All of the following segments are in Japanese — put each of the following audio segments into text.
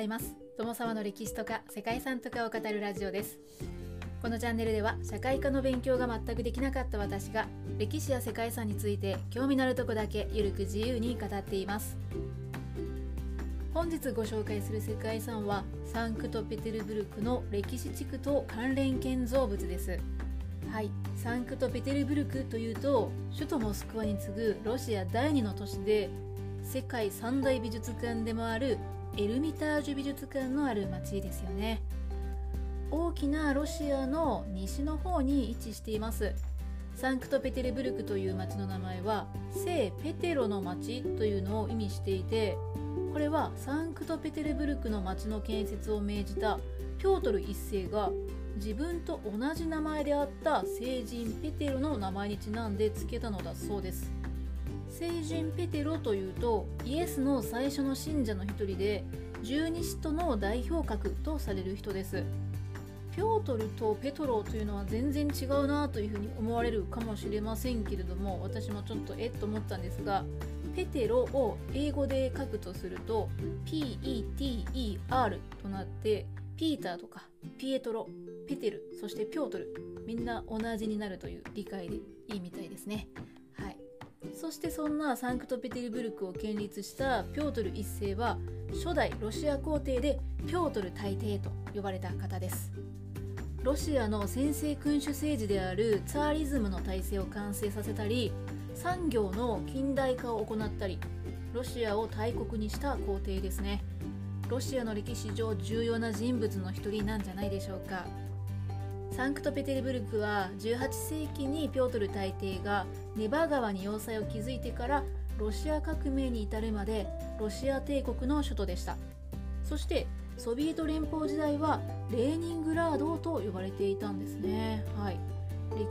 ざいます。友沢の歴史とか世界遺産とかを語るラジオです。このチャンネルでは社会科の勉強が全くできなかった私が歴史や世界遺産について興味のあるとこだけゆるく自由に語っています。本日ご紹介する世界遺産はサンクトペテルブルクの歴史地区と関連建造物です。はいサンクトペテルブルクというと首都モスクワに次ぐロシア第2の都市で世界三大美術館でもあるエルミタージュ美術館のある町ですよね。大きなロシアの西の方に位置しています。サンクトペテルブルクという町の名前は聖ペテロの町というのを意味していてこれはサンクトペテルブルクの町の建設を命じたピョートル一世が自分と同じ名前であった聖人ペテロの名前にちなんで付けたのだそうです。聖人ペテロというとイエスの最初の信者の一人で十二使徒の代表格とされる人です。ピョートルとペトロというのは全然違うなというふうに思われるかもしれませんけれども私もちょっとえっと思ったんですがペテロを英語で書くとすると PETER となってピーターとかピエトロペテルそしてピョートルみんな同じになるという理解でいいみたいですね。そしてそんなサンクトペテルブルクを建立したピョートル一世は初代ロシア皇帝でピョートル大帝と呼ばれた方です。ロシアの専制君主政治であるツァーリズムの体制を完成させたり産業の近代化を行ったりロシアを大国にした皇帝ですね。ロシアの歴史上重要な人物の一人なんじゃないでしょうか。サンクトペテルブルクは18世紀にピョートル大帝がネバ川に要塞を築いてからロシア革命に至るまでロシア帝国の首都でしたそしてソビエト連邦時代はレーニングラードと呼ばれていたんですね。はい、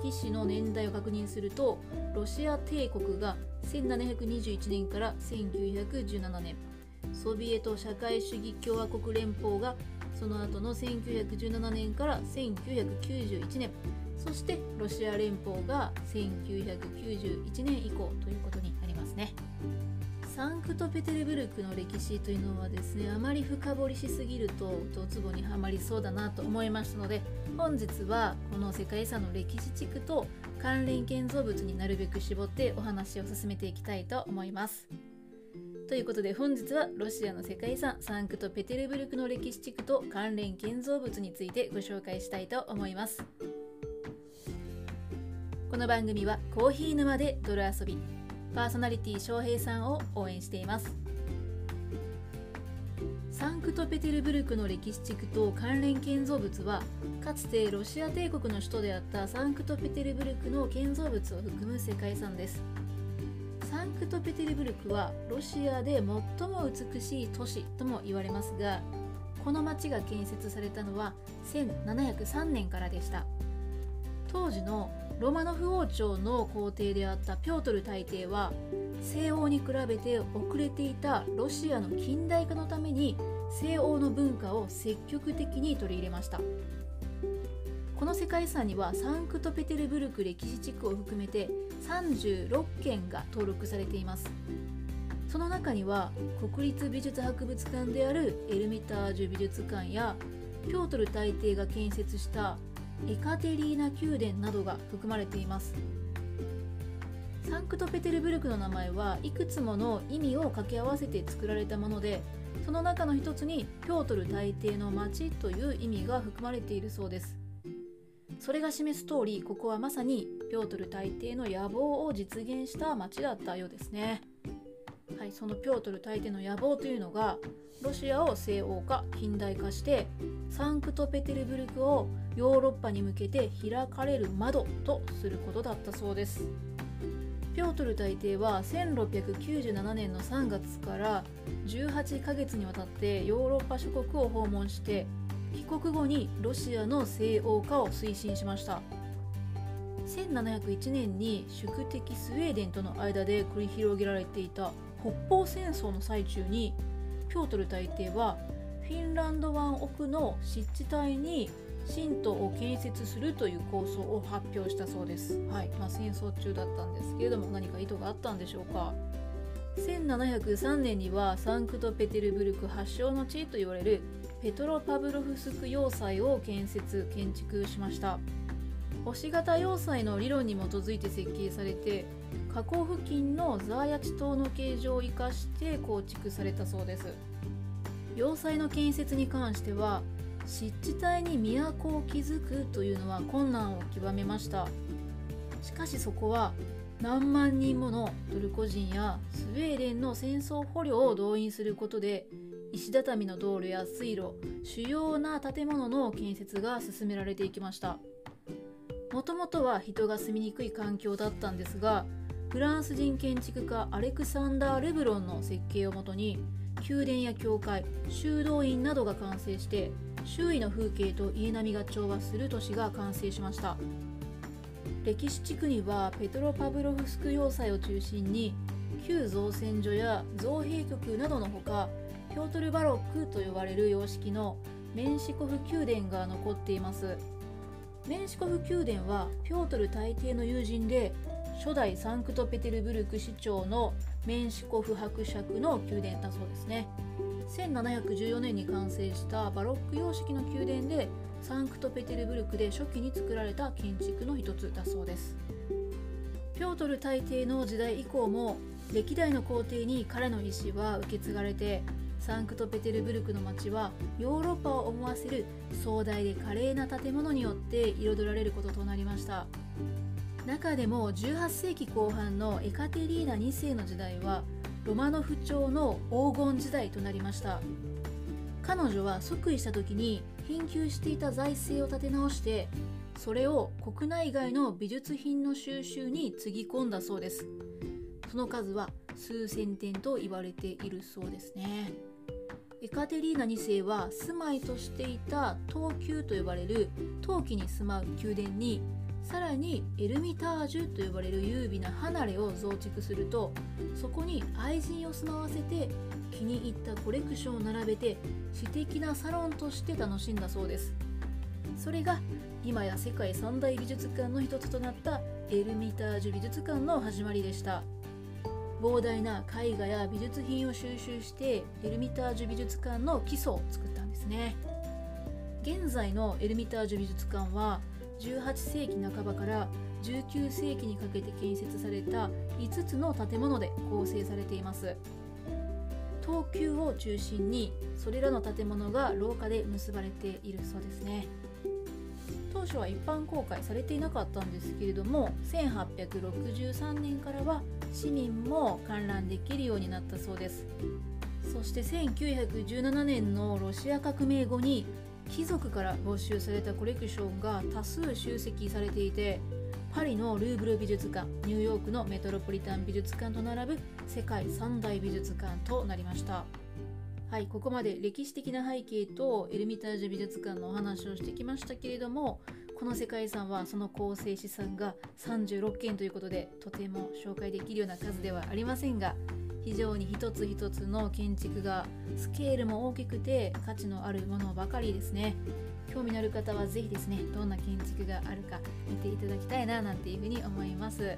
歴史の年代を確認するとロシア帝国が1721年から1917年ソビエト社会主義共和国連邦がその後の1917年から1991年そしてロシア連邦が1991年以降ということになりますね。サンクトペテルブルクの歴史というのはですねあまり深掘りしすぎるとドツボにはまりそうだなと思いましたので本日はこの世界遺産の歴史地区と関連建造物になるべく絞ってお話を進めていきたいと思います。ということで本日はロシアの世界遺産サンクトペテルブルクの歴史地区と関連建造物についてご紹介したいと思います。この番組はコーヒー沼で泥遊び。パーソナリティ翔平さんを応援しています。サンクトペテルブルクの歴史地区と関連建造物はかつてロシア帝国の首都であったサンクトペテルブルクの建造物を含む世界遺産です。クトペテルブルクはロシアで最も美しい都市とも言われますがこの町が建設されたのは1703年からでした。当時のロマノフ王朝の皇帝であったピョートル大帝は西欧に比べて遅れていたロシアの近代化のために西欧の文化を積極的に取り入れました。この世界遺産にはサンクトペテルブルク歴史地区を含めて36件が登録されています。その中には国立美術博物館であるエルミタージュ美術館やピョートル大帝が建設したエカテリーナ宮殿などが含まれています。サンクトペテルブルクの名前はいくつもの意味を掛け合わせて作られたものでその中の一つにピョートル大帝の町という意味が含まれているそうです。それが示す通りここはまさにピョートル大帝の野望を実現した町だったようですね。はい、そのピョートル大帝の野望というのがロシアを西欧化近代化してサンクトペテルブルクをヨーロッパに向けて開かれる窓とすることだったそうです。ピョートル大帝は1697年の3月から18ヶ月にわたってヨーロッパ諸国を訪問して帰国後にロシアの西欧化を推進しました1701年に宿敵スウェーデンとの間で繰り広げられていた北方戦争の最中にピョートル大帝はフィンランド湾奥の湿地帯に神道を建設するという構想を発表したそうです。はいまあ、戦争中だったんですけれども何か意図があったんでしょうか。1703年にはサンクトペテルブルク発祥の地と言われるペトロパブロフスク要塞を建設建築しました。星型要塞の理論に基づいて設計されて河口付近のザーヤチ島の形状を生かして構築されたそうです。要塞の建設に関しては湿地帯に都を築くというのは困難を極めました。しかしそこは何万人ものトルコ人やスウェーデンの戦争捕虜を動員することで石畳の道路や水路主要な建物の建設が進められていきました。もともとは人が住みにくい環境だったんですがフランス人建築家アレクサンダー・レブロンの設計をもとに宮殿や教会修道院などが完成して周囲の風景と家並みが調和する都市が完成しました。歴史地区にはペトロパブロフスク要塞を中心に旧造船所や造幣局などのほかピョートルバロックと呼ばれる様式のメンシコフ宮殿が残っています。メンシコフ宮殿はピョートル大帝の友人で初代サンクトペテルブルク市長のメンシコフ伯爵の宮殿だそうですね。1714年に完成したバロック様式の宮殿でサンクトペテルブルクで初期に作られた建築の一つだそうです。ピョートル大帝の時代以降も歴代の皇帝に彼の意思は受け継がれてサンクトペテルブルクの街はヨーロッパを思わせる壮大で華麗な建物によって彩られることとなりました。中でも18世紀後半のエカテリーナ2世の時代はロマノフ朝の黄金時代となりました。彼女は即位した時に貧窮していた財政を立て直してそれを国内外の美術品の収集につぎ込んだそうです。その数は数千点と言われているそうですね。エカテリーナ2世は住まいとしていた東宮と呼ばれる陶器に住まう宮殿にさらにエルミタージュと呼ばれる優美な離れを増築するとそこに愛人を住まわせて気に入ったコレクションを並べて私的なサロンとして楽しんだそうですそれが今や世界三大美術館の一つとなったエルミタージュ美術館の始まりでした。膨大な絵画や美術品を収集してエルミタージュ美術館の基礎を作ったんですね。現在のエルミタージュ美術館は18世紀半ばから19世紀にかけて建設された5つの建物で構成されています。東急を中心にそれらの建物が廊下で結ばれているそうですね。当初は一般公開されていなかったんですけれども1863年からは市民も観覧できるようになったそうです。そして1917年のロシア革命後に貴族から没収されたコレクションが多数集積されていてパリのルーブル美術館ニューヨークのメトロポリタン美術館と並ぶ世界三大美術館となりました。はいここまで歴史的な背景とエルミタージュ美術館のお話をしてきましたけれどもこの世界遺産はその構成資産が36件ということでとても紹介できるような数ではありませんが非常に一つ一つの建築がスケールも大きくて価値のあるものばかりですね。興味のある方は是非ですねどんな建築があるか見ていただきたいななんていうふうに思います。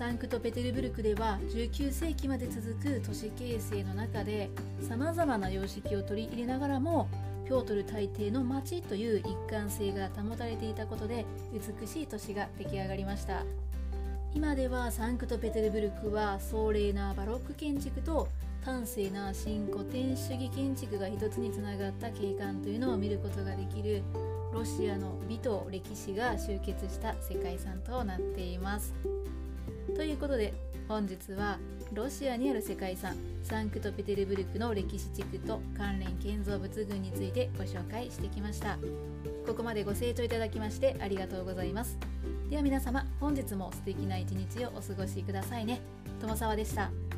サンクトペテルブルクでは19世紀まで続く都市形成の中でさまざまな様式を取り入れながらもピョートル大帝の街という一貫性が保たれていたことで美しい都市が出来上がりました今ではサンクトペテルブルクは壮麗なバロック建築と端正な新古典主義建築が一つにつながった景観というのを見ることができるロシアの美と歴史が集結した世界遺産となっています。ということで本日はロシアにある世界遺産サンクトペテルブルクの歴史地区と関連建造物群についてご紹介してきました。ここまでご清聴いただきましてありがとうございます。では皆様本日も素敵な一日をお過ごしくださいね。友沢でした。